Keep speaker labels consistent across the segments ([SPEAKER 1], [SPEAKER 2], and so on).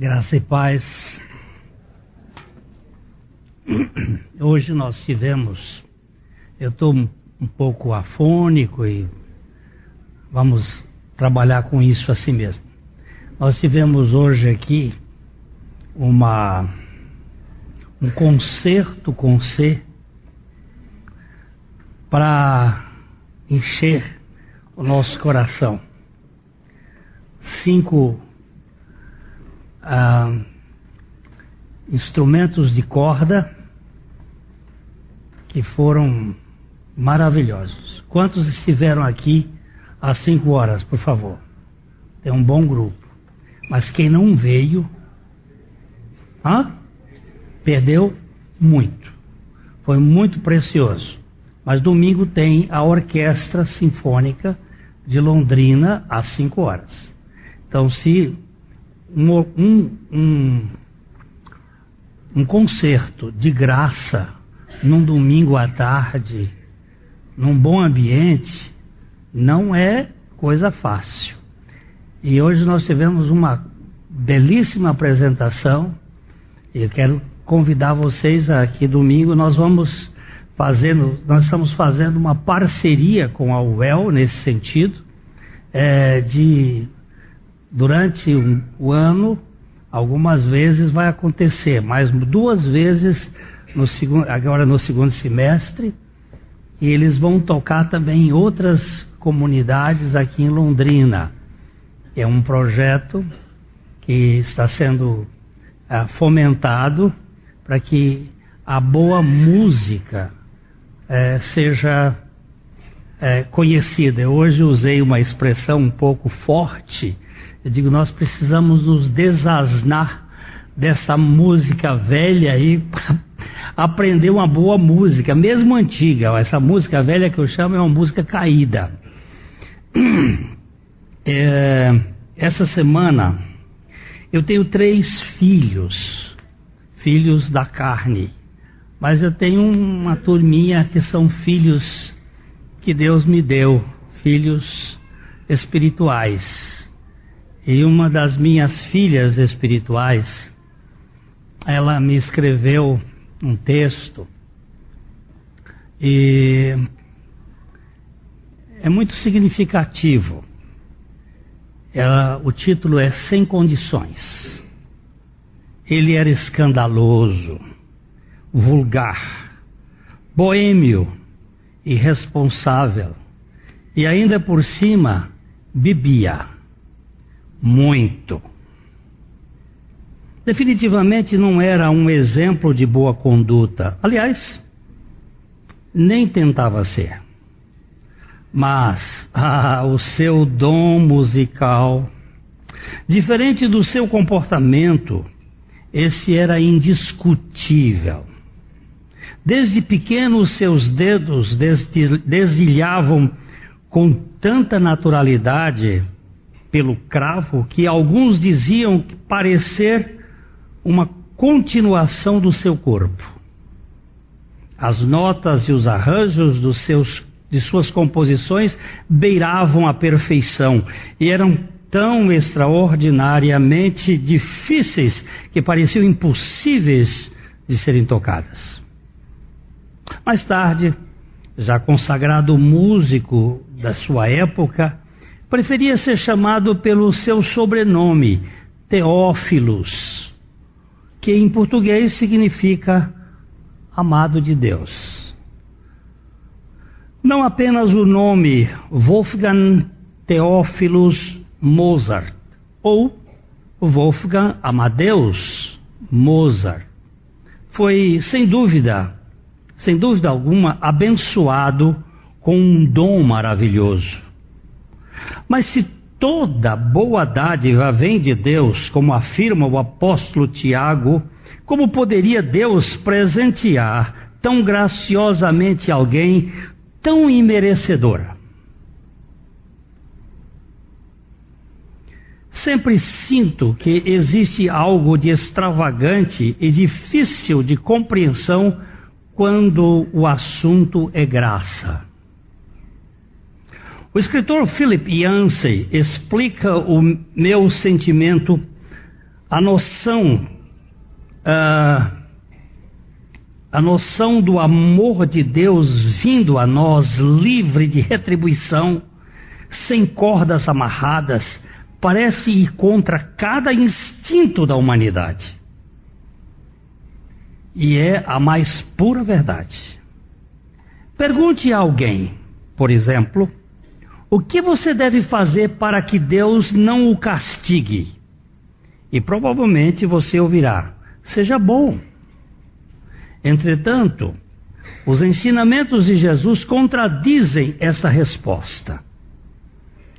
[SPEAKER 1] Graça e paz. Hoje nós tivemos, eu estou um pouco afônico e vamos trabalhar com isso assim mesmo. Nós tivemos hoje aqui uma um concerto com C para encher o nosso coração. Cinco ah, instrumentos de corda que foram maravilhosos. Quantos estiveram aqui às cinco horas, por favor? É um bom grupo. Mas quem não veio, hã? perdeu muito. Foi muito precioso. Mas domingo tem a Orquestra Sinfônica de Londrina às 5 horas. Então, se um, um, um, um concerto de graça num domingo à tarde, num bom ambiente, não é coisa fácil. E hoje nós tivemos uma belíssima apresentação. E eu quero convidar vocês aqui domingo. Nós vamos fazendo, nós estamos fazendo uma parceria com a UEL nesse sentido, é, de durante um, o ano, algumas vezes vai acontecer, mas duas vezes no segundo, agora no segundo semestre, e eles vão tocar também em outras comunidades aqui em Londrina. É um projeto que está sendo é, fomentado para que a boa música é, seja é, conhecida. Eu hoje usei uma expressão um pouco forte. Eu digo, nós precisamos nos desasnar dessa música velha aí aprender uma boa música, mesmo antiga. Essa música velha que eu chamo é uma música caída. É, essa semana eu tenho três filhos, filhos da carne. Mas eu tenho uma turminha que são filhos que Deus me deu, filhos espirituais. E uma das minhas filhas espirituais, ela me escreveu um texto e é muito significativo. Ela, o título é Sem Condições. Ele era escandaloso vulgar, boêmio, irresponsável e ainda por cima bebia muito. Definitivamente não era um exemplo de boa conduta. Aliás, nem tentava ser. Mas ah, o seu dom musical, diferente do seu comportamento, esse era indiscutível. Desde pequeno, seus dedos desvilhavam com tanta naturalidade pelo cravo que alguns diziam parecer uma continuação do seu corpo. As notas e os arranjos dos seus, de suas composições beiravam a perfeição e eram tão extraordinariamente difíceis que pareciam impossíveis de serem tocadas. Mais tarde, já consagrado músico da sua época, preferia ser chamado pelo seu sobrenome, Teófilos, que em português significa amado de Deus. Não apenas o nome Wolfgang Teófilos Mozart ou Wolfgang Amadeus Mozart foi, sem dúvida, sem dúvida alguma, abençoado com um dom maravilhoso. Mas se toda boa dádiva vem de Deus, como afirma o apóstolo Tiago, como poderia Deus presentear tão graciosamente alguém tão imerecedora? Sempre sinto que existe algo de extravagante e difícil de compreensão quando o assunto é graça. O escritor Philip Yancey explica o meu sentimento a noção, uh, a noção do amor de Deus vindo a nós livre de retribuição, sem cordas amarradas, parece ir contra cada instinto da humanidade. E é a mais pura verdade. Pergunte a alguém, por exemplo, o que você deve fazer para que Deus não o castigue? E provavelmente você ouvirá: seja bom. Entretanto, os ensinamentos de Jesus contradizem essa resposta.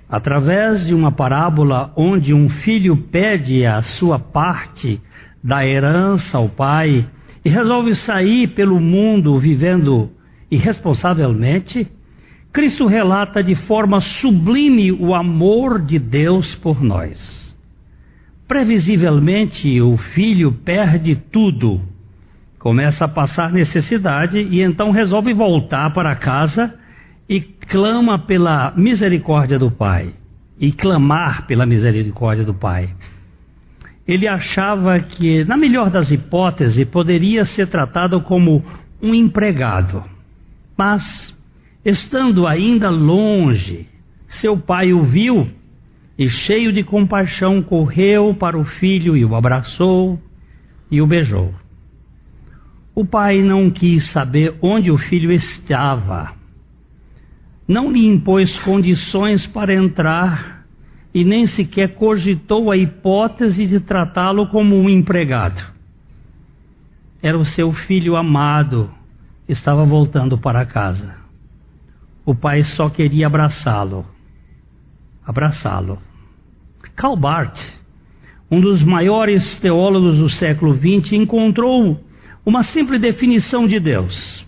[SPEAKER 1] Através de uma parábola onde um filho pede a sua parte da herança ao pai e resolve sair pelo mundo vivendo irresponsavelmente, Cristo relata de forma sublime o amor de Deus por nós. Previsivelmente, o filho perde tudo, começa a passar necessidade e então resolve voltar para casa e clama pela misericórdia do Pai. E clamar pela misericórdia do Pai. Ele achava que, na melhor das hipóteses, poderia ser tratado como um empregado. Mas Estando ainda longe, seu pai o viu e, cheio de compaixão, correu para o filho e o abraçou e o beijou. O pai não quis saber onde o filho estava, não lhe impôs condições para entrar e nem sequer cogitou a hipótese de tratá-lo como um empregado. Era o seu filho amado, estava voltando para casa. O pai só queria abraçá-lo. Abraçá-lo. Karl Barth, um dos maiores teólogos do século XX, encontrou uma simples definição de Deus: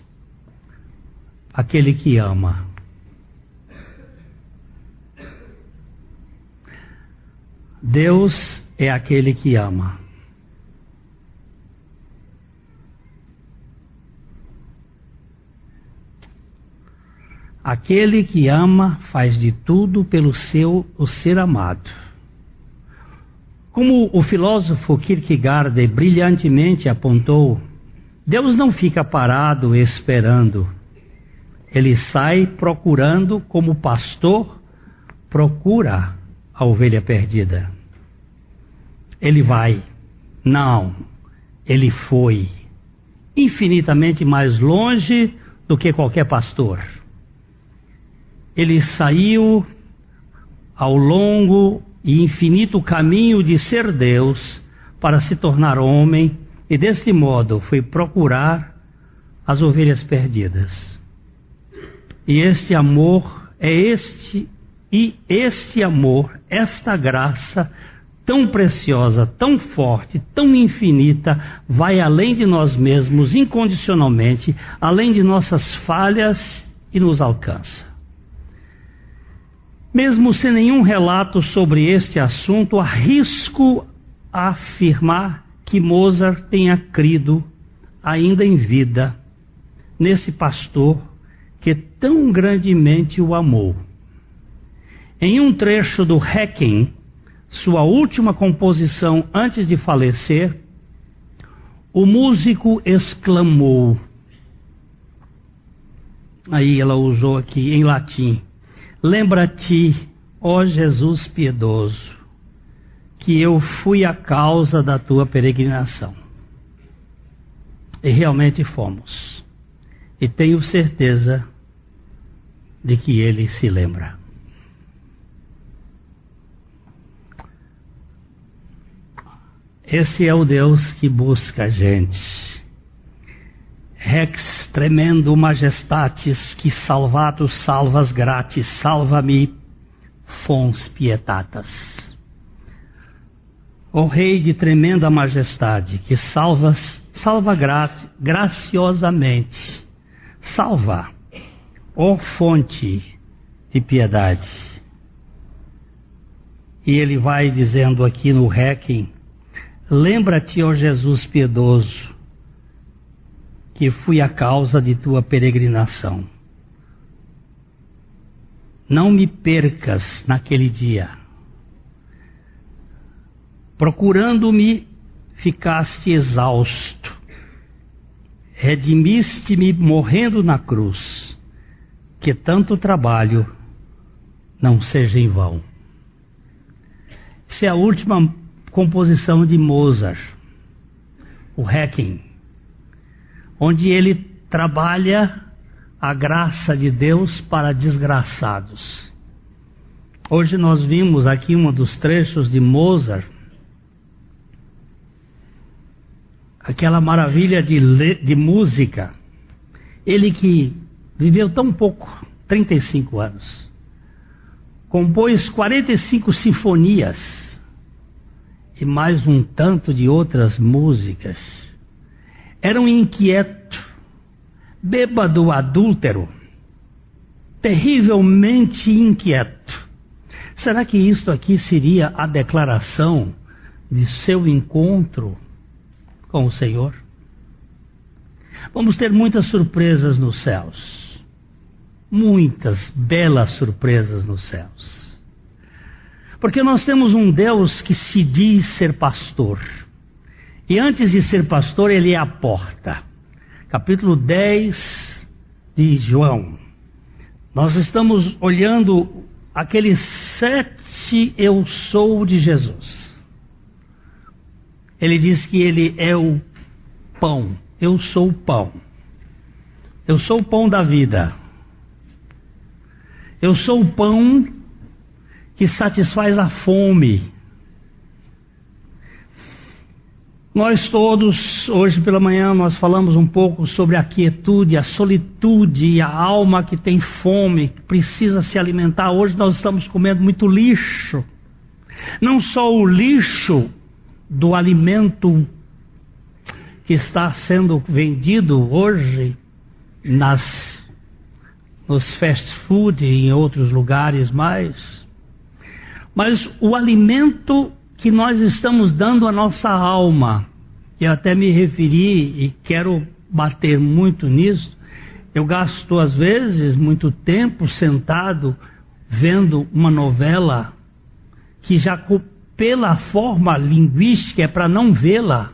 [SPEAKER 1] aquele que ama. Deus é aquele que ama. Aquele que ama faz de tudo pelo seu o ser amado. Como o filósofo Kierkegaard brilhantemente apontou, Deus não fica parado esperando. Ele sai procurando como o pastor procura a ovelha perdida. Ele vai. Não, ele foi infinitamente mais longe do que qualquer pastor ele saiu ao longo e infinito caminho de ser Deus para se tornar homem e deste modo foi procurar as ovelhas perdidas. E este amor é este e este amor, esta graça tão preciosa, tão forte, tão infinita, vai além de nós mesmos, incondicionalmente, além de nossas falhas e nos alcança. Mesmo sem nenhum relato sobre este assunto, arrisco a afirmar que Mozart tenha crido, ainda em vida, nesse pastor que tão grandemente o amou. Em um trecho do Requiem, sua última composição antes de falecer, o músico exclamou. Aí ela usou aqui em latim Lembra-te, ó Jesus piedoso, que eu fui a causa da tua peregrinação. E realmente fomos. E tenho certeza de que ele se lembra. Esse é o Deus que busca a gente Rex tremendo majestatis, que salvatus salvas gratis, salva-me, fons pietatas. O Rei de tremenda majestade, que salvas, salva gra graciosamente, salva, ó fonte de piedade. E ele vai dizendo aqui no Requiem, lembra-te, ó Jesus piedoso, que fui a causa de tua peregrinação. Não me percas naquele dia. Procurando-me, ficaste exausto. Redimiste-me morrendo na cruz. Que tanto trabalho não seja em vão. Essa é a última composição de Mozart, o Hacking, onde ele trabalha a graça de Deus para desgraçados. Hoje nós vimos aqui um dos trechos de Mozart, aquela maravilha de, de música. Ele que viveu tão pouco, 35 anos, compôs 45 sinfonias e mais um tanto de outras músicas. Era um inquieto, bêbado adúltero, terrivelmente inquieto. Será que isto aqui seria a declaração de seu encontro com o Senhor? Vamos ter muitas surpresas nos céus. Muitas belas surpresas nos céus. Porque nós temos um Deus que se diz ser pastor. E antes de ser pastor, ele é a porta capítulo 10 de João. Nós estamos olhando aqueles sete eu sou de Jesus. Ele diz que ele é o pão. Eu sou o pão. Eu sou o pão da vida. Eu sou o pão que satisfaz a fome. Nós todos, hoje pela manhã, nós falamos um pouco sobre a quietude, a solitude e a alma que tem fome, que precisa se alimentar. Hoje nós estamos comendo muito lixo. Não só o lixo do alimento que está sendo vendido hoje nas nos fast food e em outros lugares mais, mas o alimento que nós estamos dando à nossa alma. Eu até me referi e quero bater muito nisso. Eu gasto, às vezes, muito tempo sentado vendo uma novela que já pela forma linguística é para não vê-la,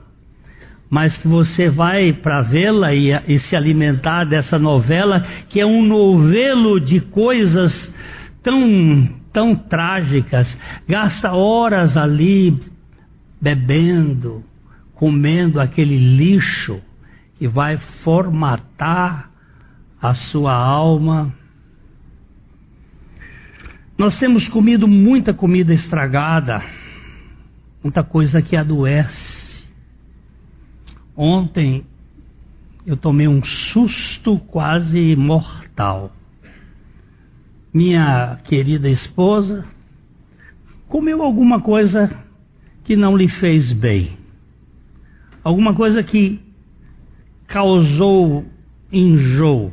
[SPEAKER 1] mas que você vai para vê-la e, e, se alimentar dessa novela, que é um novelo de coisas tão tão trágicas, gasta horas ali bebendo, comendo aquele lixo que vai formatar a sua alma. Nós temos comido muita comida estragada, muita coisa que adoece. Ontem eu tomei um susto quase mortal minha querida esposa, comeu alguma coisa que não lhe fez bem, alguma coisa que causou enjoo.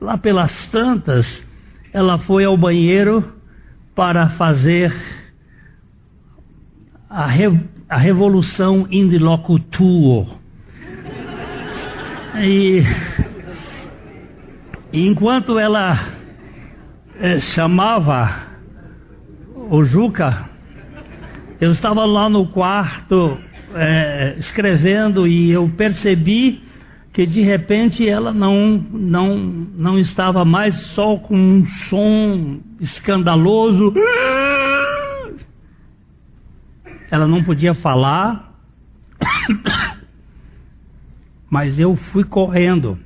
[SPEAKER 1] Lá pelas tantas, ela foi ao banheiro para fazer a, re, a revolução in locutuo. E, enquanto ela chamava o Juca, eu estava lá no quarto é, escrevendo e eu percebi que de repente ela não, não, não estava mais só com um som escandaloso. Ela não podia falar, mas eu fui correndo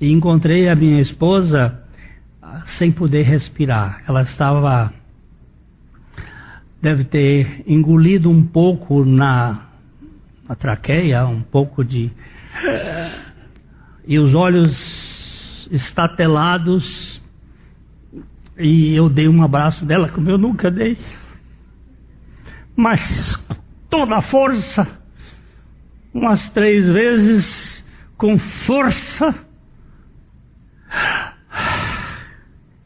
[SPEAKER 1] e encontrei a minha esposa sem poder respirar. Ela estava. deve ter engolido um pouco na, na traqueia, um pouco de. e os olhos estatelados. E eu dei um abraço dela, como eu nunca dei. Mas toda a força, umas três vezes, com força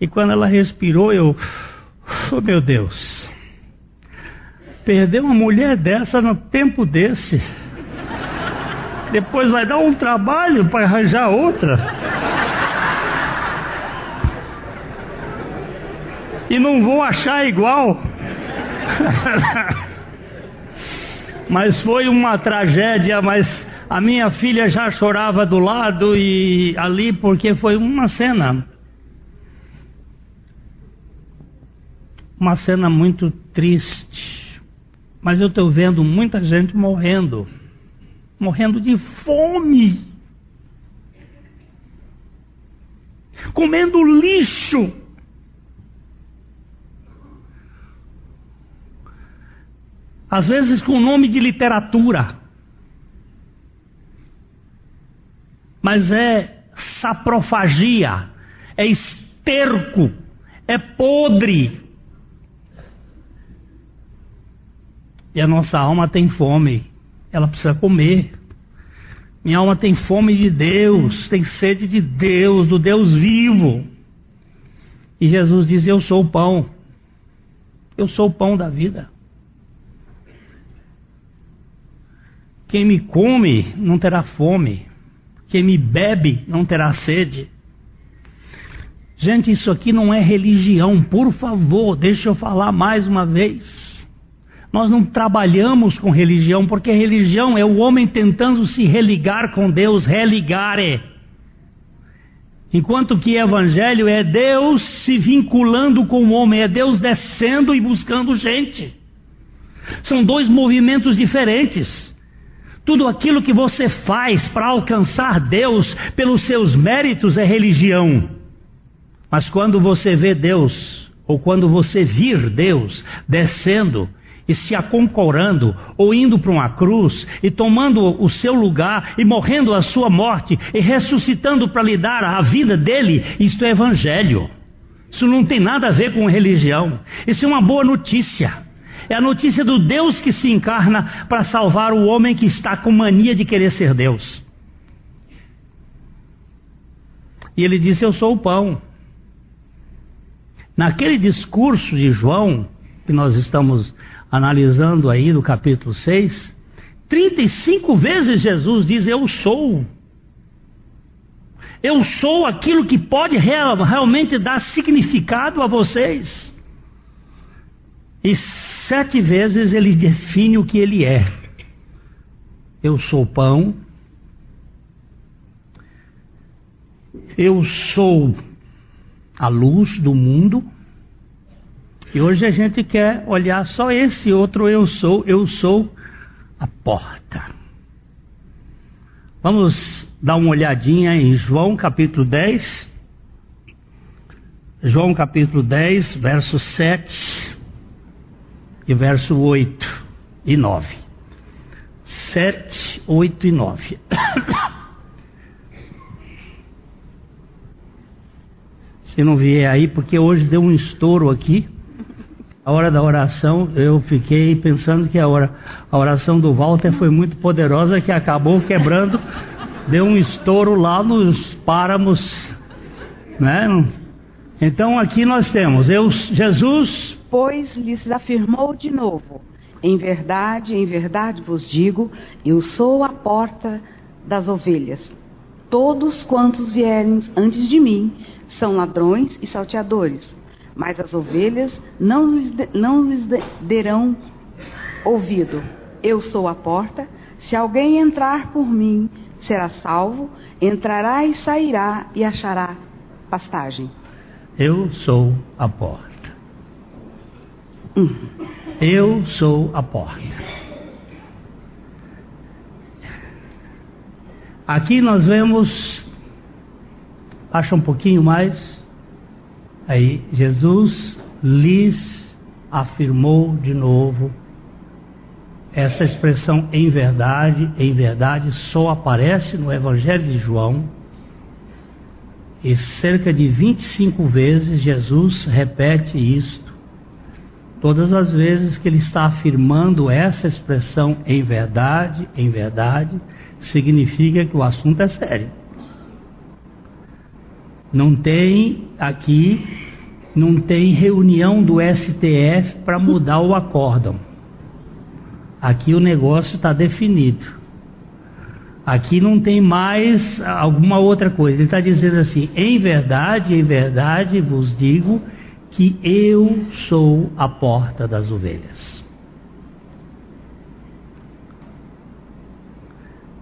[SPEAKER 1] e quando ela respirou, eu, oh meu Deus, perder uma mulher dessa no tempo desse. Depois vai dar um trabalho para arranjar outra. E não vou achar igual. mas foi uma tragédia, mas a minha filha já chorava do lado e ali porque foi uma cena uma cena muito triste. Mas eu estou vendo muita gente morrendo, morrendo de fome, comendo lixo. Às vezes com o nome de literatura. Mas é saprofagia, é esterco, é podre. E a nossa alma tem fome, ela precisa comer. Minha alma tem fome de Deus, tem sede de Deus, do Deus vivo. E Jesus diz: Eu sou o pão. Eu sou o pão da vida. Quem me come não terá fome. Quem me bebe não terá sede. Gente, isso aqui não é religião. Por favor, deixa eu falar mais uma vez. Nós não trabalhamos com religião, porque religião é o homem tentando se religar com Deus, religare. Enquanto que evangelho é Deus se vinculando com o homem, é Deus descendo e buscando gente. São dois movimentos diferentes. Tudo aquilo que você faz para alcançar Deus pelos seus méritos é religião. Mas quando você vê Deus, ou quando você vir Deus descendo e se aconcorando, ou indo para uma cruz, e tomando o seu lugar, e morrendo a sua morte, e ressuscitando para lhe dar a vida dele, isto é evangelho. Isso não tem nada a ver com religião. Isso é uma boa notícia. É a notícia do Deus que se encarna para salvar o homem que está com mania de querer ser Deus. E ele disse: Eu sou o pão. Naquele discurso de João, que nós estamos analisando aí no capítulo 6, 35 vezes Jesus diz: Eu sou. Eu sou aquilo que pode real, realmente dar significado a vocês. E sete vezes ele define o que ele é. Eu sou pão. Eu sou a luz do mundo. E hoje a gente quer olhar só esse outro eu sou, eu sou a porta. Vamos dar uma olhadinha em João capítulo 10. João capítulo 10, verso 7 e verso 8 e 9. 7, 8 e 9. Se não vier aí, porque hoje deu um estouro aqui a hora da oração, eu fiquei pensando que a, hora, a oração do Walter foi muito poderosa, que acabou quebrando, deu um estouro lá nos páramos, né? Então aqui nós temos, eu, Jesus,
[SPEAKER 2] pois lhes afirmou de novo: Em verdade, em verdade vos digo, eu sou a porta das ovelhas. Todos quantos vierem antes de mim são ladrões e salteadores mas as ovelhas não lhes, não lhes derão ouvido. Eu sou a porta, se alguém entrar por mim, será salvo, entrará e sairá e achará pastagem.
[SPEAKER 1] Eu sou a porta. Hum. Eu sou a porta. Aqui nós vemos, acha um pouquinho mais, Aí Jesus lhes afirmou de novo essa expressão em verdade, em verdade só aparece no Evangelho de João. E cerca de 25 vezes Jesus repete isto. Todas as vezes que ele está afirmando essa expressão em verdade, em verdade, significa que o assunto é sério. Não tem aqui, não tem reunião do STF para mudar o acórdão. Aqui o negócio está definido. Aqui não tem mais alguma outra coisa. Ele está dizendo assim: em verdade, em verdade vos digo que eu sou a porta das ovelhas.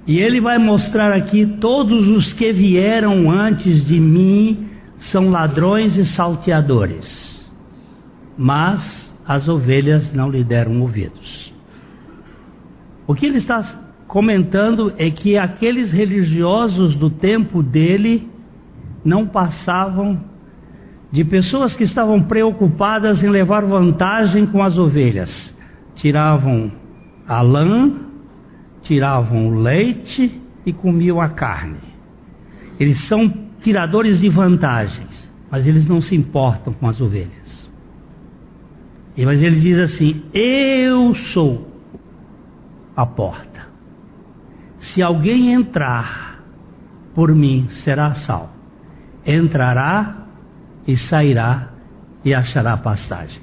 [SPEAKER 1] E ele vai mostrar aqui: todos os que vieram antes de mim são ladrões e salteadores, mas as ovelhas não lhe deram ouvidos. O que ele está comentando é que aqueles religiosos do tempo dele não passavam de pessoas que estavam preocupadas em levar vantagem com as ovelhas. Tiravam a lã, tiravam o leite e comiam a carne. Eles são tiradores de vantagens, mas eles não se importam com as ovelhas. Mas ele diz assim: Eu sou a porta. Se alguém entrar por mim, será salvo. Entrará e sairá e achará pastagem.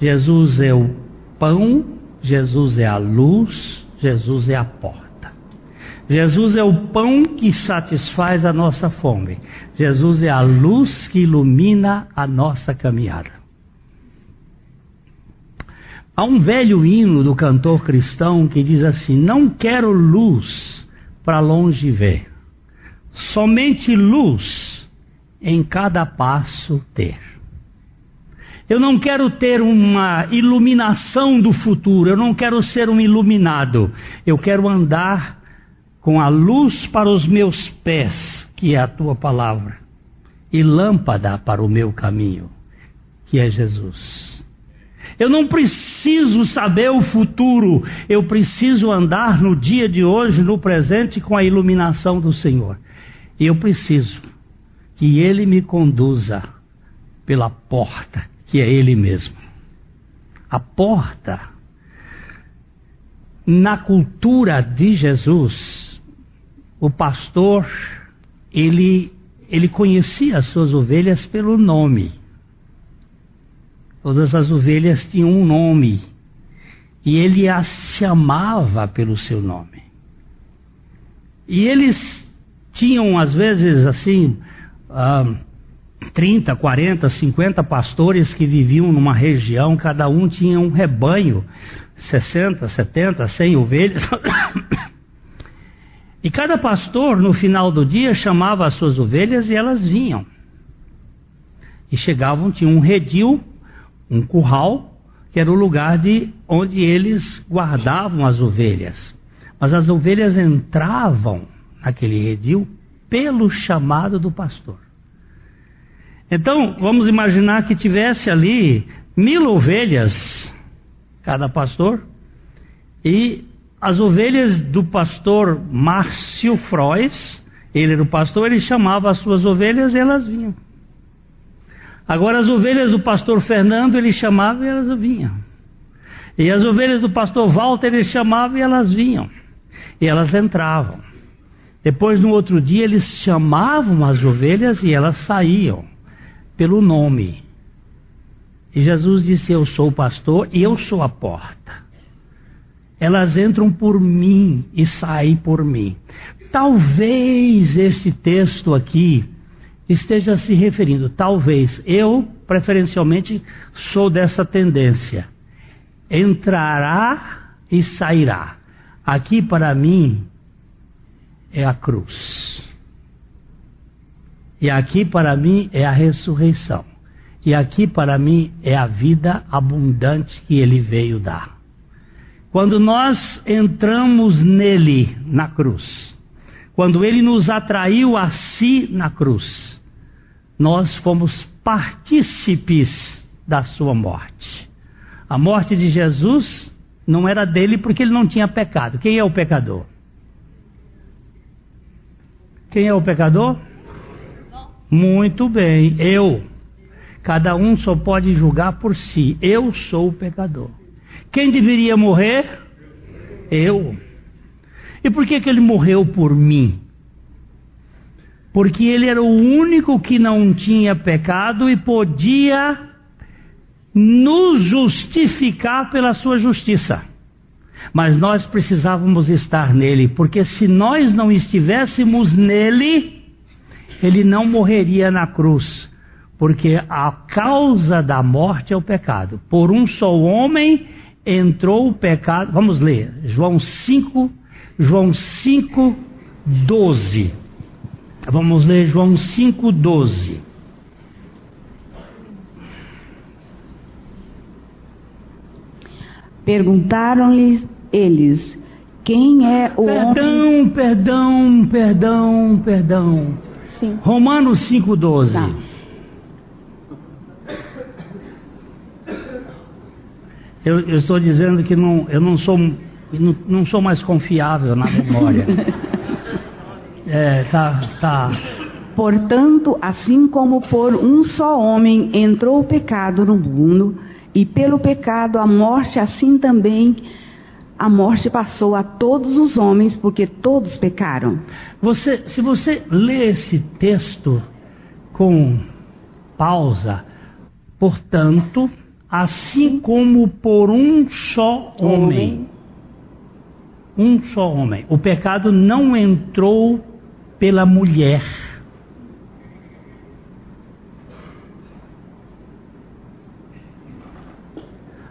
[SPEAKER 1] Jesus é o pão, Jesus é a luz, Jesus é a porta. Jesus é o pão que satisfaz a nossa fome. Jesus é a luz que ilumina a nossa caminhada. Há um velho hino do cantor cristão que diz assim: Não quero luz para longe ver, somente luz em cada passo ter. Eu não quero ter uma iluminação do futuro, eu não quero ser um iluminado, eu quero andar com a luz para os meus pés, que é a tua palavra, e lâmpada para o meu caminho, que é Jesus. Eu não preciso saber o futuro, eu preciso andar no dia de hoje, no presente, com a iluminação do Senhor. E eu preciso que Ele me conduza pela porta, que é Ele mesmo. A porta, na cultura de Jesus, o pastor, ele, ele conhecia as suas ovelhas pelo nome. Todas as ovelhas tinham um nome e ele as chamava pelo seu nome. E eles tinham, às vezes, assim, ah, 30, 40, 50 pastores que viviam numa região, cada um tinha um rebanho, 60, 70, 100 ovelhas. e cada pastor, no final do dia, chamava as suas ovelhas e elas vinham. E chegavam, tinha um redil um curral, que era o lugar de onde eles guardavam as ovelhas. Mas as ovelhas entravam naquele redil pelo chamado do pastor. Então, vamos imaginar que tivesse ali mil ovelhas, cada pastor, e as ovelhas do pastor Márcio Frois, ele era o pastor, ele chamava as suas ovelhas e elas vinham. Agora as ovelhas do pastor Fernando ele chamava e elas vinham. E as ovelhas do pastor Walter ele chamava e elas vinham. E elas entravam. Depois no outro dia eles chamavam as ovelhas e elas saíam pelo nome. E Jesus disse: Eu sou o pastor e eu sou a porta. Elas entram por mim e saem por mim. Talvez esse texto aqui esteja se referindo. Talvez eu, preferencialmente, sou dessa tendência. Entrará e sairá. Aqui para mim é a cruz. E aqui para mim é a ressurreição. E aqui para mim é a vida abundante que ele veio dar. Quando nós entramos nele na cruz, quando ele nos atraiu a si na cruz, nós fomos partícipes da sua morte. A morte de Jesus não era dele porque ele não tinha pecado. Quem é o pecador? Quem é o pecador? Muito bem, eu. Cada um só pode julgar por si. Eu sou o pecador. Quem deveria morrer? Eu. E por que, que ele morreu por mim? Porque ele era o único que não tinha pecado e podia nos justificar pela sua justiça. Mas nós precisávamos estar nele, porque se nós não estivéssemos nele, ele não morreria na cruz. Porque a causa da morte é o pecado. Por um só homem entrou o pecado. Vamos ler, João 5, João 5, 12. Vamos ler João 5, 12.
[SPEAKER 2] Perguntaram-lhe eles: Quem é o
[SPEAKER 1] perdão,
[SPEAKER 2] homem?
[SPEAKER 1] Perdão, perdão, perdão,
[SPEAKER 2] Sim.
[SPEAKER 1] Romanos 5, 12.
[SPEAKER 2] Tá.
[SPEAKER 1] Eu, eu, estou dizendo que não, eu não sou, não, não sou mais confiável na memória. é, tá, tá.
[SPEAKER 2] Portanto, assim como por um só homem entrou o pecado no mundo, e pelo pecado a morte, assim também a morte passou a todos os homens, porque todos pecaram.
[SPEAKER 1] Você, se você lê esse texto com pausa, portanto, assim como por um só homem, um só homem, o pecado não entrou pela mulher.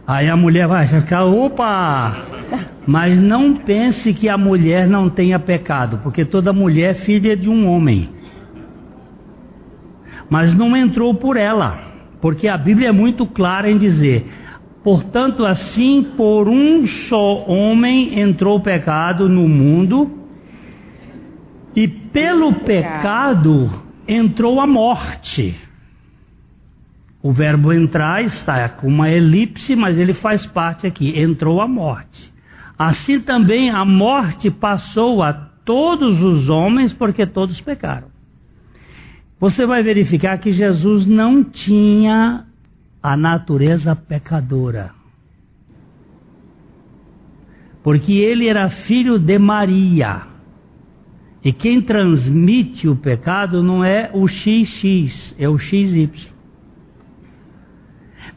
[SPEAKER 1] Aí a mulher vai ficar, opa! Mas não pense que a mulher não tenha pecado, porque toda mulher é filha de um homem. Mas não entrou por ela, porque a Bíblia é muito clara em dizer: portanto, assim por um só homem entrou o pecado no mundo, e pelo pecado entrou a morte. O verbo entrar está com uma elipse, mas ele faz parte aqui. Entrou a morte. Assim também a morte passou a todos os homens, porque todos pecaram. Você vai verificar que Jesus não tinha a natureza pecadora. Porque ele era filho de Maria. E quem transmite o pecado não é o XX, é o XY.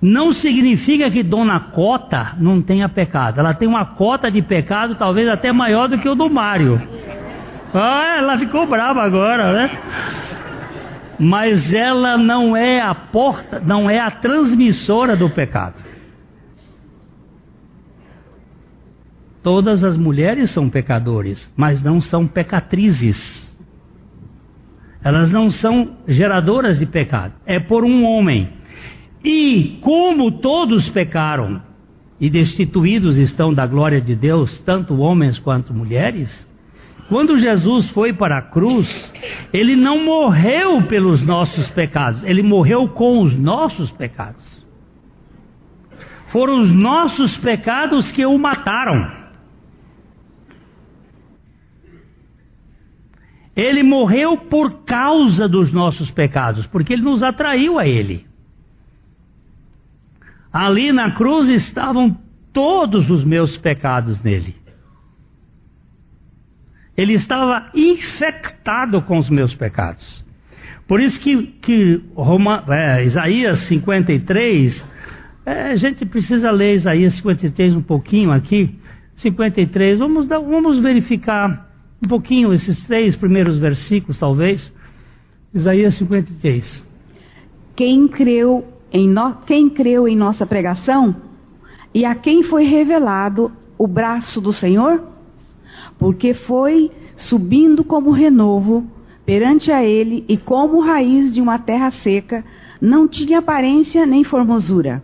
[SPEAKER 1] Não significa que Dona Cota não tenha pecado. Ela tem uma cota de pecado talvez até maior do que o do Mário. Ah, ela ficou brava agora, né? Mas ela não é a porta, não é a transmissora do pecado. Todas as mulheres são pecadores, mas não são pecatrizes. Elas não são geradoras de pecado. É por um homem. E como todos pecaram e destituídos estão da glória de Deus, tanto homens quanto mulheres, quando Jesus foi para a cruz, ele não morreu pelos nossos pecados, ele morreu com os nossos pecados. Foram os nossos pecados que o mataram. Ele morreu por causa dos nossos pecados, porque ele nos atraiu a ele. Ali na cruz estavam todos os meus pecados nele. Ele estava infectado com os meus pecados. Por isso que, que Roma, é, Isaías 53, é, a gente precisa ler Isaías 53 um pouquinho aqui. 53, vamos, dar, vamos verificar um pouquinho esses três primeiros versículos, talvez. Isaías 53.
[SPEAKER 2] Quem creu em no... quem creu em nossa pregação e a quem foi revelado o braço do Senhor? Porque foi subindo como renovo perante a ele e como raiz de uma terra seca, não tinha aparência nem formosura.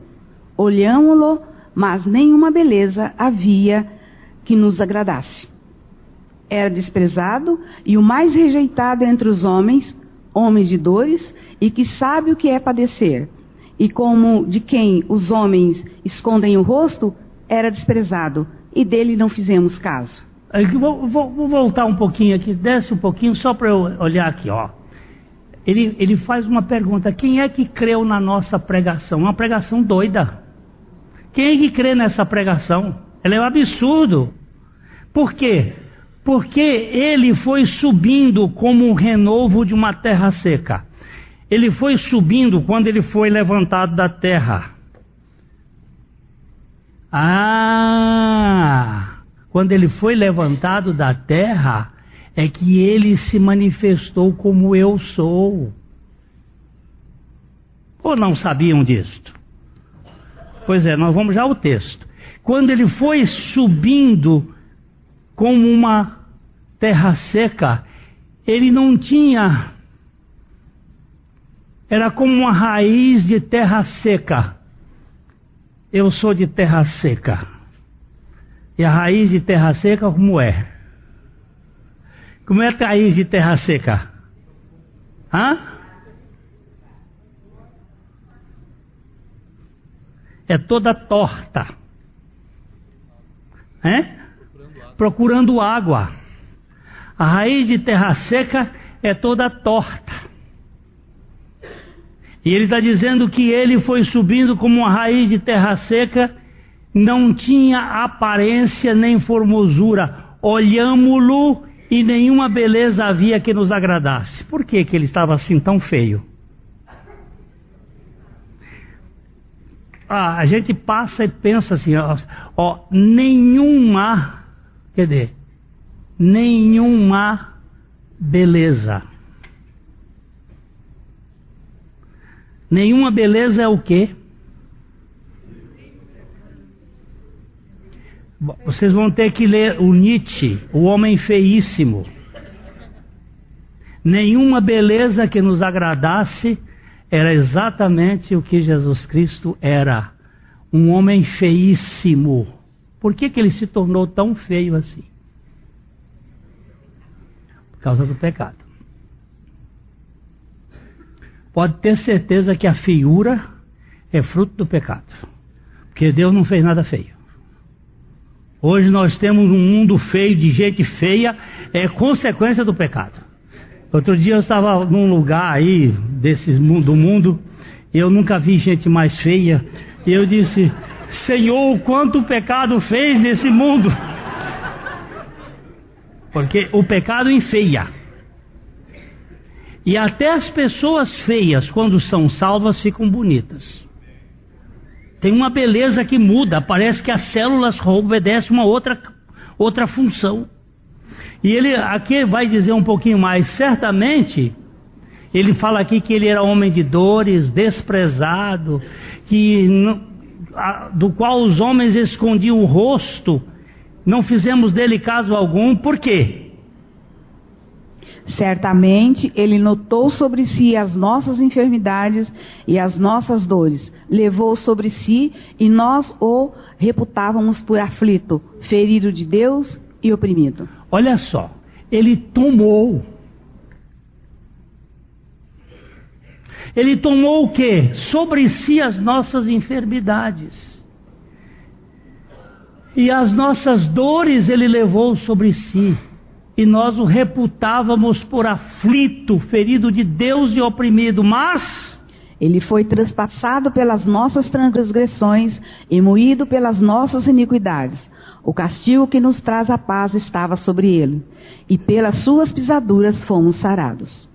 [SPEAKER 2] Olhámo-lo, mas nenhuma beleza havia que nos agradasse. Era desprezado e o mais rejeitado entre os homens, homens de dores, e que sabe o que é padecer e como de quem os homens escondem o rosto, era desprezado, e dele não fizemos caso.
[SPEAKER 1] Vou, vou, vou voltar um pouquinho aqui, desce um pouquinho, só para eu olhar aqui, ó. Ele, ele faz uma pergunta: quem é que creu na nossa pregação? Uma pregação doida. Quem é que crê nessa pregação? Ela é um absurdo. Por quê? Porque ele foi subindo como um renovo de uma terra seca. Ele foi subindo quando ele foi levantado da terra. Ah, quando ele foi levantado da terra, é que ele se manifestou como eu sou. Ou não sabiam disto? Pois é, nós vamos já ao texto. Quando ele foi subindo como uma terra seca. Ele não tinha. Era como uma raiz de terra seca. Eu sou de terra seca. E a raiz de terra seca, como é? Como é a raiz de terra seca? Hã? É toda torta. É? Procurando água. A raiz de terra seca é toda torta. E ele está dizendo que ele foi subindo como uma raiz de terra seca, não tinha aparência nem formosura. Olhamo-lo e nenhuma beleza havia que nos agradasse. Por que, que ele estava assim tão feio? Ah, a gente passa e pensa assim, ó, ó nenhuma, quer dizer, nenhuma beleza. Nenhuma beleza é o quê? Vocês vão ter que ler o Nietzsche, o homem feíssimo. Nenhuma beleza que nos agradasse era exatamente o que Jesus Cristo era. Um homem feíssimo. Por que, que ele se tornou tão feio assim? Por causa do pecado. Pode ter certeza que a feiura é fruto do pecado. Porque Deus não fez nada feio. Hoje nós temos um mundo feio, de gente feia, é consequência do pecado. Outro dia eu estava num lugar aí, desses do mundo, e eu nunca vi gente mais feia, e eu disse, Senhor, quanto pecado fez nesse mundo. Porque o pecado enfeia. E até as pessoas feias, quando são salvas, ficam bonitas. Tem uma beleza que muda, parece que as células obedecem uma outra, outra função. E ele aqui vai dizer um pouquinho mais, certamente, ele fala aqui que ele era homem de dores, desprezado, que do qual os homens escondiam o rosto, não fizemos dele caso algum, por quê?
[SPEAKER 2] Certamente ele notou sobre si as nossas enfermidades e as nossas dores, levou sobre si e nós o reputávamos por aflito, ferido de Deus e oprimido.
[SPEAKER 1] Olha só, ele tomou. Ele tomou o que? Sobre si as nossas enfermidades. E as nossas dores ele levou sobre si e nós o reputávamos por aflito, ferido de Deus e oprimido, mas
[SPEAKER 2] ele foi transpassado pelas nossas transgressões e moído pelas nossas iniquidades. O castigo que nos traz a paz estava sobre ele, e pelas suas pisaduras fomos sarados.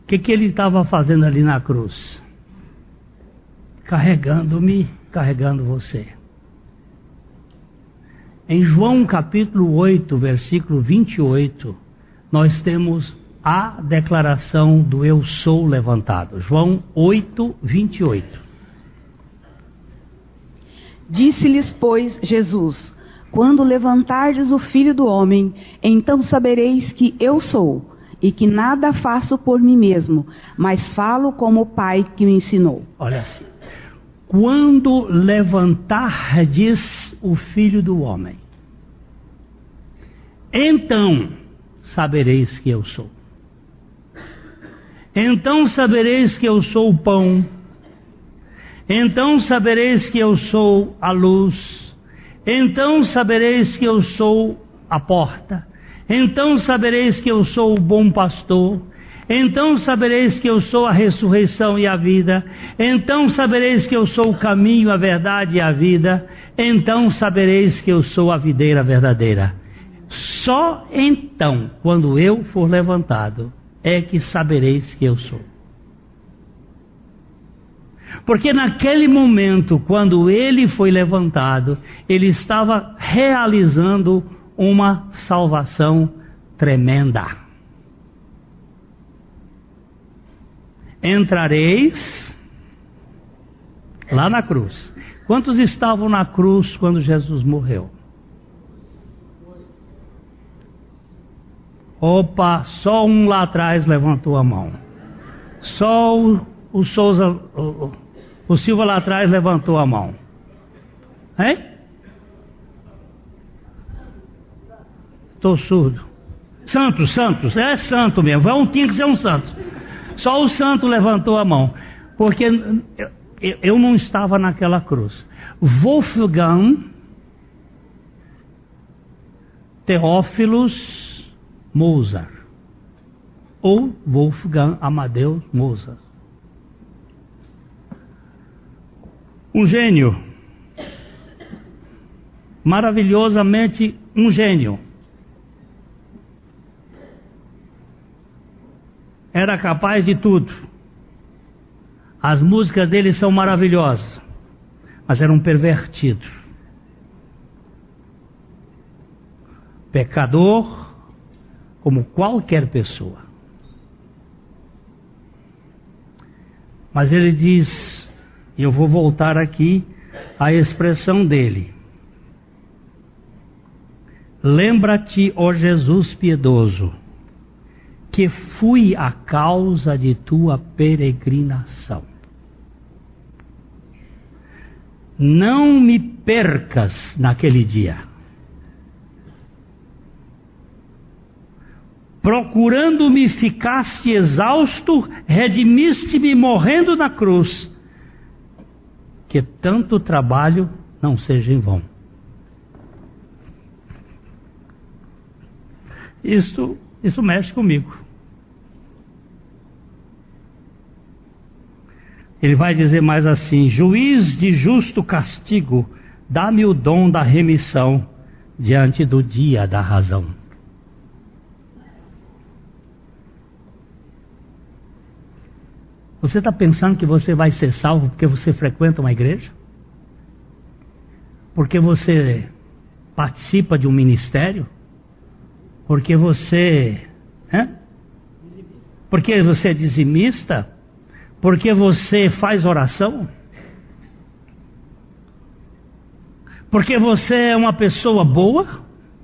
[SPEAKER 1] O que, que ele estava fazendo ali na cruz? Carregando-me, carregando você. Em João capítulo 8, versículo 28, nós temos a declaração do eu sou levantado. João 8, 28.
[SPEAKER 2] Disse-lhes, pois, Jesus: Quando levantardes o filho do homem, então sabereis que eu sou, e que nada faço por mim mesmo, mas falo como o Pai que me ensinou.
[SPEAKER 1] Olha assim. Quando levantardes o filho do homem, então sabereis que eu sou. Então sabereis que eu sou o pão. Então sabereis que eu sou a luz. Então sabereis que eu sou a porta. Então sabereis que eu sou o bom pastor. Então sabereis que eu sou a ressurreição e a vida. Então sabereis que eu sou o caminho, a verdade e a vida. Então sabereis que eu sou a videira verdadeira. Só então, quando eu for levantado, é que sabereis que eu sou. Porque naquele momento, quando ele foi levantado, ele estava realizando uma salvação tremenda. entrareis lá na cruz. Quantos estavam na cruz quando Jesus morreu? Opa, só um lá atrás levantou a mão. Só o, o Souza, o, o, Silva lá atrás levantou a mão. Hein? Estou surdo. Santos, Santos, é santo mesmo. Vai um tinha que ser um santo. Só o santo levantou a mão. Porque eu, não estava naquela cruz. Wolfgang Teófilos Mozart. Ou Wolfgang Amadeus Mozart. Um gênio. Maravilhosamente um gênio. Era capaz de tudo. As músicas dele são maravilhosas, mas era um pervertido. Pecador como qualquer pessoa. Mas ele diz, e eu vou voltar aqui à expressão dele. Lembra-te, ó Jesus piedoso, que fui a causa de tua peregrinação. Não me percas naquele dia. Procurando-me ficaste exausto, redimiste-me morrendo na cruz. Que tanto trabalho não seja em vão. Isso, isso mexe comigo. Ele vai dizer mais assim: Juiz de justo castigo, dá-me o dom da remissão diante do dia da razão. Você está pensando que você vai ser salvo porque você frequenta uma igreja? Porque você participa de um ministério? Porque você. Hein? Porque você é dizimista? Porque você faz oração? Porque você é uma pessoa boa?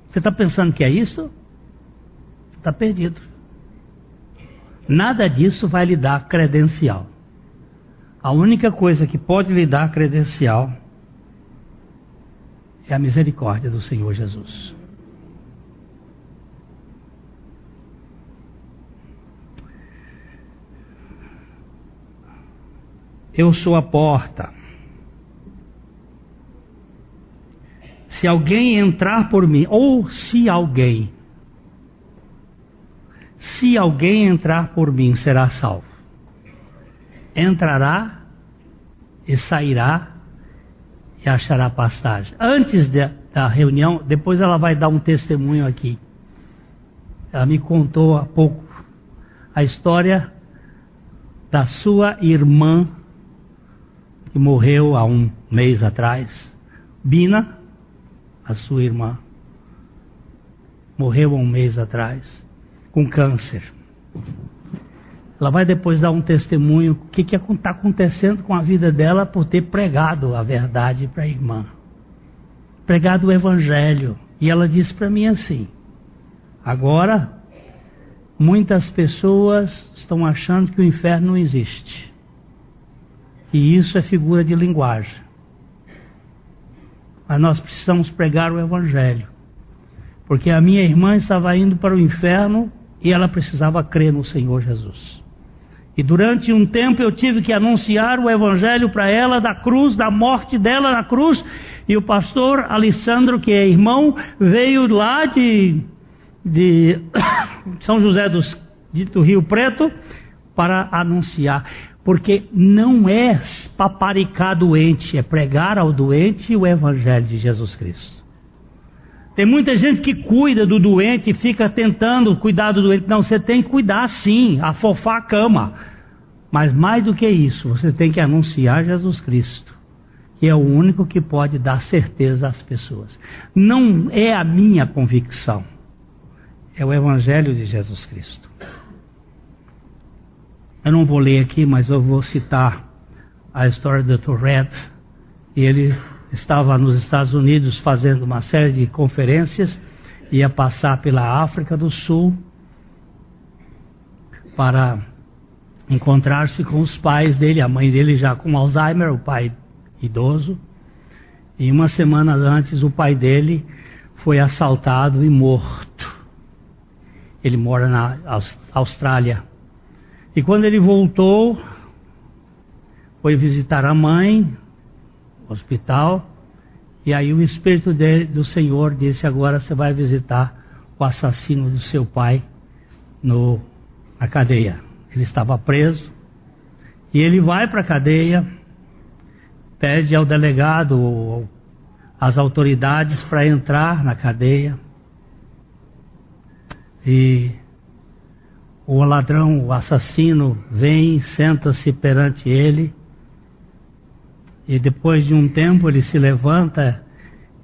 [SPEAKER 1] Você está pensando que é isso? Está perdido. Nada disso vai lhe dar credencial. A única coisa que pode lhe dar credencial é a misericórdia do Senhor Jesus. Eu sou a porta. Se alguém entrar por mim, ou se alguém, se alguém entrar por mim, será salvo. Entrará e sairá e achará pastagem. Antes de, da reunião, depois ela vai dar um testemunho aqui. Ela me contou há pouco a história da sua irmã que morreu há um mês atrás. Bina, a sua irmã, morreu há um mês atrás com câncer. Ela vai depois dar um testemunho o que está acontecendo com a vida dela por ter pregado a verdade para a irmã. Pregado o evangelho. E ela disse para mim assim: agora muitas pessoas estão achando que o inferno não existe. E isso é figura de linguagem. Mas nós precisamos pregar o Evangelho. Porque a minha irmã estava indo para o inferno e ela precisava crer no Senhor Jesus. E durante um tempo eu tive que anunciar o Evangelho para ela da cruz, da morte dela na cruz. E o pastor Alessandro, que é irmão, veio lá de, de São José dos, do Rio Preto para anunciar. Porque não é paparicar doente, é pregar ao doente o Evangelho de Jesus Cristo. Tem muita gente que cuida do doente e fica tentando cuidar do doente. Não, você tem que cuidar sim, afofar a cama. Mas mais do que isso, você tem que anunciar Jesus Cristo, que é o único que pode dar certeza às pessoas. Não é a minha convicção, é o Evangelho de Jesus Cristo. Eu não vou ler aqui, mas eu vou citar a história do Tourette. Ele estava nos Estados Unidos fazendo uma série de conferências, ia passar pela África do Sul para encontrar-se com os pais dele, a mãe dele já com Alzheimer, o pai idoso. E uma semana antes, o pai dele foi assaltado e morto. Ele mora na Austrália. E quando ele voltou, foi visitar a mãe, hospital, e aí o Espírito do Senhor disse: Agora você vai visitar o assassino do seu pai no, na cadeia. Ele estava preso. E ele vai para a cadeia, pede ao delegado, às autoridades para entrar na cadeia. E o ladrão, o assassino, vem, senta-se perante ele. E depois de um tempo ele se levanta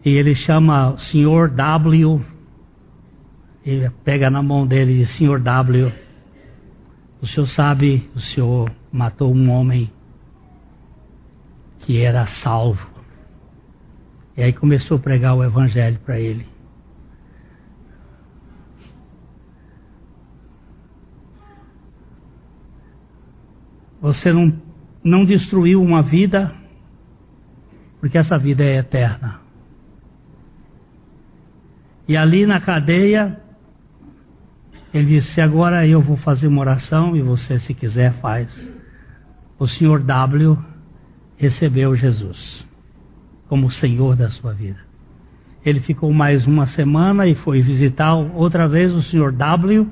[SPEAKER 1] e ele chama o Senhor W. Ele pega na mão dele e diz: Senhor W o senhor sabe, o senhor matou um homem que era salvo. E aí começou a pregar o evangelho para ele. Você não, não destruiu uma vida, porque essa vida é eterna. E ali na cadeia, ele disse: Agora eu vou fazer uma oração e você, se quiser, faz. O senhor W recebeu Jesus como Senhor da sua vida. Ele ficou mais uma semana e foi visitar outra vez o senhor W.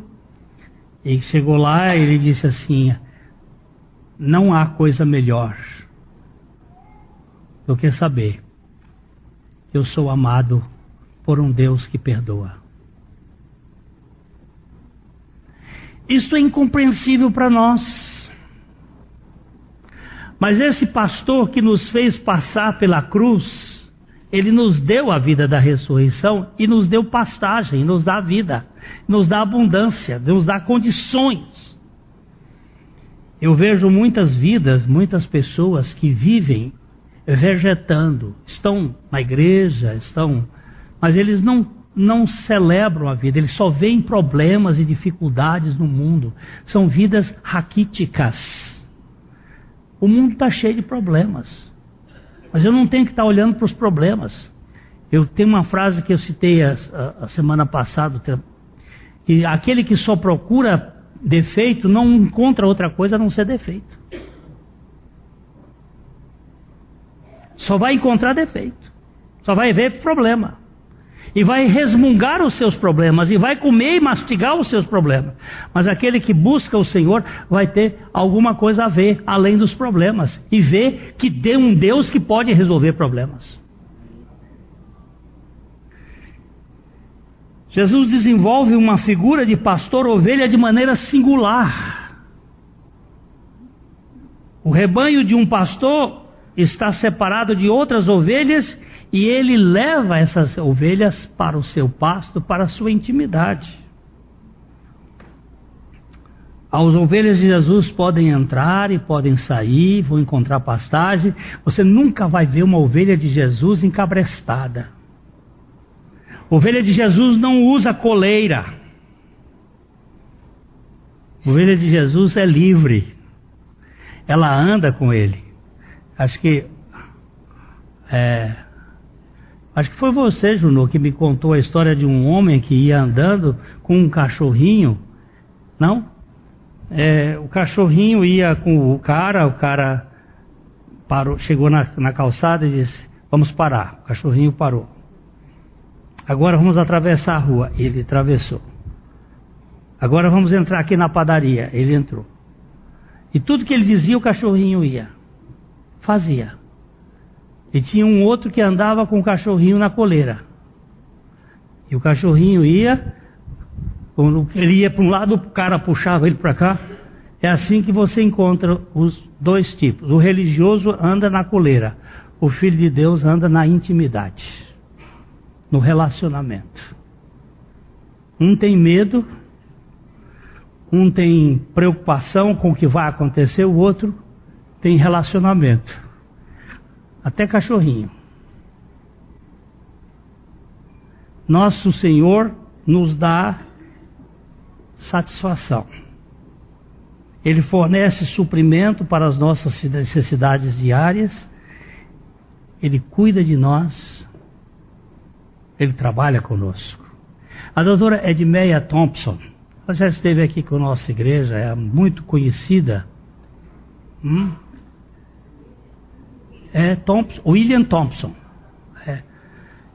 [SPEAKER 1] E chegou lá e ele disse assim: Não há coisa melhor do que saber que eu sou amado por um Deus que perdoa. Isso é incompreensível para nós. Mas esse pastor que nos fez passar pela cruz, ele nos deu a vida da ressurreição e nos deu pastagem, nos dá vida, nos dá abundância, nos dá condições. Eu vejo muitas vidas, muitas pessoas que vivem vegetando, estão na igreja, estão, mas eles não não celebram a vida, eles só veem problemas e dificuldades no mundo. São vidas raquíticas. O mundo está cheio de problemas. Mas eu não tenho que estar tá olhando para os problemas. Eu tenho uma frase que eu citei a, a, a semana passada, que aquele que só procura defeito não encontra outra coisa a não ser defeito. Só vai encontrar defeito. Só vai ver problema e vai resmungar os seus problemas, e vai comer e mastigar os seus problemas. Mas aquele que busca o Senhor vai ter alguma coisa a ver além dos problemas, e ver que tem um Deus que pode resolver problemas. Jesus desenvolve uma figura de pastor ovelha de maneira singular. O rebanho de um pastor está separado de outras ovelhas e ele leva essas ovelhas para o seu pasto, para a sua intimidade. As ovelhas de Jesus podem entrar e podem sair, vão encontrar pastagem. Você nunca vai ver uma ovelha de Jesus encabrestada. Ovelha de Jesus não usa coleira. Ovelha de Jesus é livre. Ela anda com ele. Acho que é, Acho que foi você, Junô, que me contou a história de um homem que ia andando com um cachorrinho. Não? É, o cachorrinho ia com o cara, o cara parou, chegou na, na calçada e disse: Vamos parar. O cachorrinho parou. Agora vamos atravessar a rua. Ele atravessou. Agora vamos entrar aqui na padaria. Ele entrou. E tudo que ele dizia, o cachorrinho ia. Fazia. E tinha um outro que andava com o cachorrinho na coleira. E o cachorrinho ia, quando ele ia para um lado, o cara puxava ele para cá. É assim que você encontra os dois tipos. O religioso anda na coleira, o filho de Deus anda na intimidade, no relacionamento. Um tem medo, um tem preocupação com o que vai acontecer, o outro tem relacionamento até cachorrinho. Nosso Senhor nos dá satisfação. Ele fornece suprimento para as nossas necessidades diárias. Ele cuida de nós. Ele trabalha conosco. A doutora Edmeia Thompson, ela já esteve aqui com a nossa igreja, é muito conhecida. Hum? É Thompson, William Thompson. É.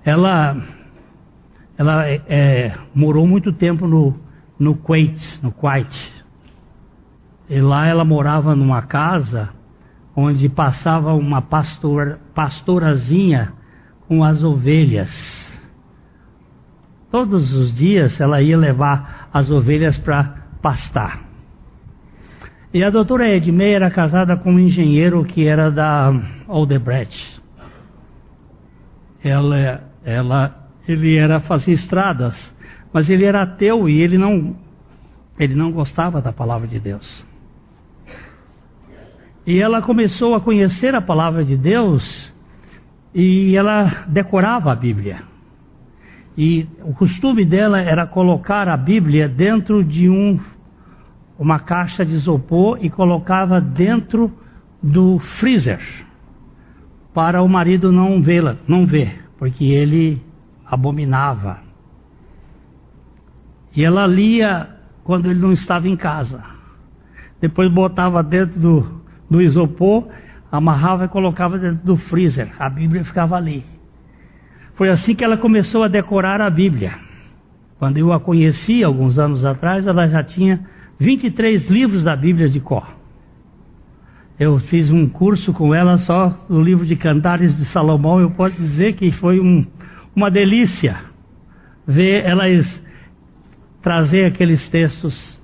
[SPEAKER 1] Ela, ela é, é, morou muito tempo no, no Kuwait, no Kuwait. E lá ela morava numa casa onde passava uma pastor, pastorazinha com as ovelhas. Todos os dias ela ia levar as ovelhas para pastar. E a doutora Edmei era casada com um engenheiro que era da Aldebrecht. Ela, ela, ele era fazer estradas, mas ele era ateu e ele não, ele não gostava da palavra de Deus. E ela começou a conhecer a palavra de Deus e ela decorava a Bíblia. E o costume dela era colocar a Bíblia dentro de um, uma caixa de isopor e colocava dentro do freezer para o marido não vê-la, não ver, porque ele abominava. E ela lia quando ele não estava em casa. Depois botava dentro do, do isopor, amarrava e colocava dentro do freezer. A Bíblia ficava ali. Foi assim que ela começou a decorar a Bíblia. Quando eu a conheci, alguns anos atrás, ela já tinha 23 livros da Bíblia de cor. Eu fiz um curso com ela só no livro de Cantares de Salomão. Eu posso dizer que foi um, uma delícia ver elas trazer aqueles textos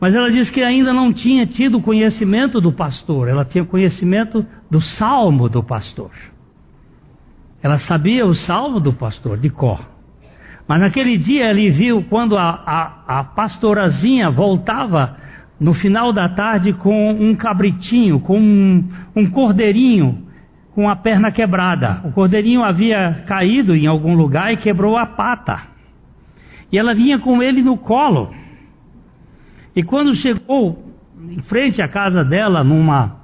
[SPEAKER 1] mas ela disse que ainda não tinha tido conhecimento do pastor, ela tinha conhecimento do salmo do pastor. Ela sabia o salmo do pastor, de cor. Mas naquele dia ele viu quando a, a, a pastorazinha voltava no final da tarde com um cabritinho, com um, um cordeirinho com a perna quebrada. O cordeirinho havia caído em algum lugar e quebrou a pata. E ela vinha com ele no colo. E quando chegou em frente à casa dela, numa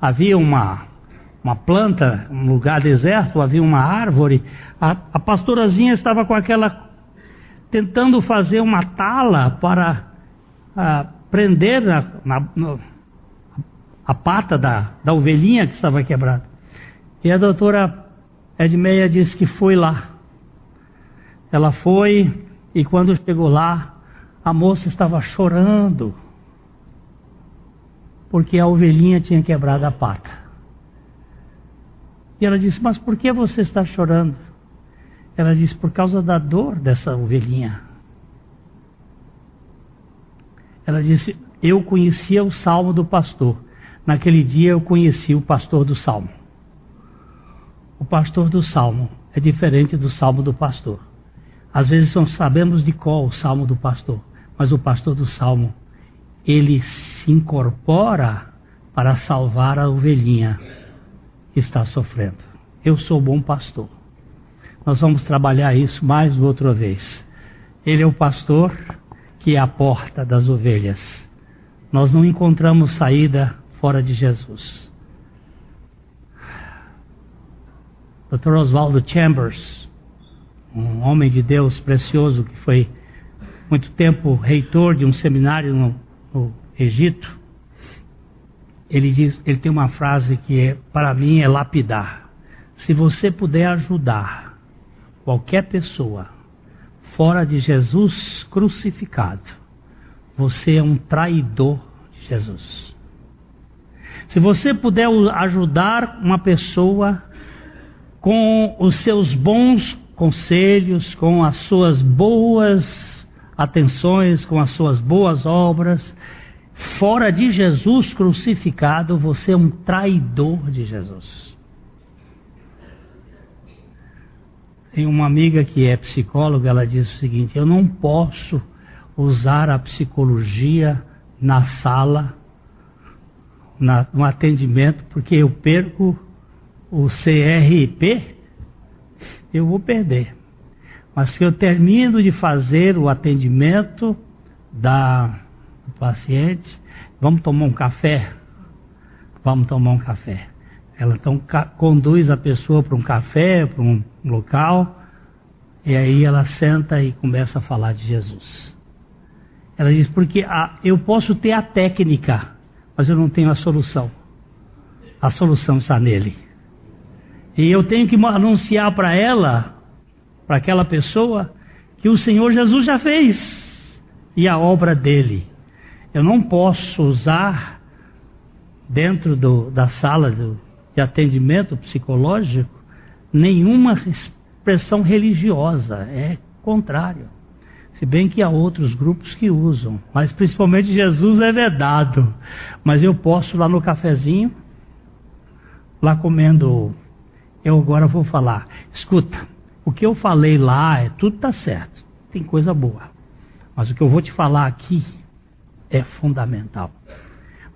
[SPEAKER 1] havia uma uma planta, um lugar deserto, havia uma árvore, a, a pastorazinha estava com aquela tentando fazer uma tala para a, prender na, na, no, a pata da, da ovelhinha que estava quebrada. E a doutora Edmeia disse que foi lá. Ela foi e quando chegou lá, a moça estava chorando porque a ovelhinha tinha quebrado a pata. E ela disse: Mas por que você está chorando? Ela disse: Por causa da dor dessa ovelhinha. Ela disse: Eu conhecia o salmo do pastor. Naquele dia eu conheci o pastor do salmo. O pastor do salmo é diferente do salmo do pastor. Às vezes não sabemos de qual o salmo do pastor. Mas o pastor do salmo, ele se incorpora para salvar a ovelhinha está sofrendo. Eu sou bom pastor. Nós vamos trabalhar isso mais outra vez. Ele é o pastor que é a porta das ovelhas. Nós não encontramos saída fora de Jesus. Dr. Oswaldo Chambers, um homem de Deus precioso que foi muito tempo reitor de um seminário no, no Egito, ele diz, ele tem uma frase que é, para mim é lapidar. Se você puder ajudar qualquer pessoa fora de Jesus crucificado, você é um traidor de Jesus. Se você puder ajudar uma pessoa com os seus bons conselhos, com as suas boas atenções, com as suas boas obras. Fora de Jesus crucificado, você é um traidor de Jesus. Tem uma amiga que é psicóloga, ela diz o seguinte: eu não posso usar a psicologia na sala, na, no atendimento, porque eu perco o CRP, eu vou perder. Mas se eu termino de fazer o atendimento da o paciente, vamos tomar um café? Vamos tomar um café. Ela então conduz a pessoa para um café, para um local, e aí ela senta e começa a falar de Jesus. Ela diz, porque a, eu posso ter a técnica, mas eu não tenho a solução. A solução está nele. E eu tenho que anunciar para ela, para aquela pessoa, que o Senhor Jesus já fez e a obra dele. Eu não posso usar dentro do, da sala do, de atendimento psicológico nenhuma expressão religiosa, é contrário. Se bem que há outros grupos que usam, mas principalmente Jesus é vedado. Mas eu posso lá no cafezinho, lá comendo. Eu agora vou falar. Escuta, o que eu falei lá é tudo tá certo, tem coisa boa. Mas o que eu vou te falar aqui é fundamental.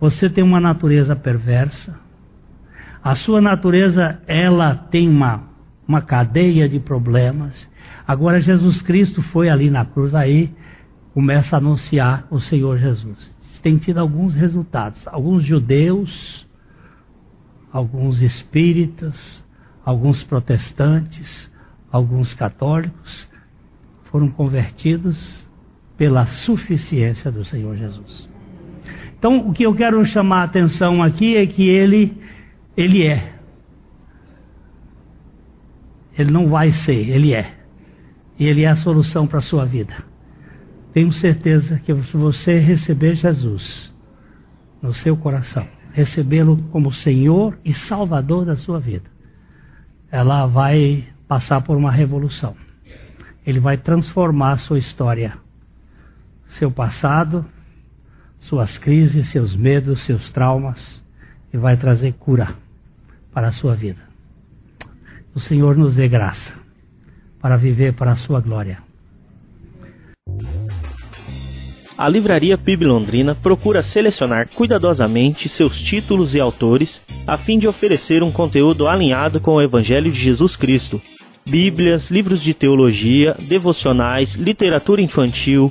[SPEAKER 1] Você tem uma natureza perversa. A sua natureza, ela tem uma, uma cadeia de problemas. Agora Jesus Cristo foi ali na cruz, aí começa a anunciar o Senhor Jesus. Tem tido alguns resultados. Alguns judeus, alguns espíritas, alguns protestantes, alguns católicos foram convertidos pela suficiência do Senhor Jesus. Então, o que eu quero chamar a atenção aqui é que ele ele é. Ele não vai ser, ele é. E ele é a solução para a sua vida. Tenho certeza que se você receber Jesus no seu coração, recebê-lo como Senhor e Salvador da sua vida, ela vai passar por uma revolução. Ele vai transformar a sua história, seu passado, suas crises, seus medos, seus traumas, e vai trazer cura para a sua vida. O Senhor nos dê graça para viver para a sua glória.
[SPEAKER 3] A Livraria PIB Londrina procura selecionar cuidadosamente seus títulos e autores a fim de oferecer um conteúdo alinhado com o Evangelho de Jesus Cristo. Bíblias, livros de teologia, devocionais, literatura infantil,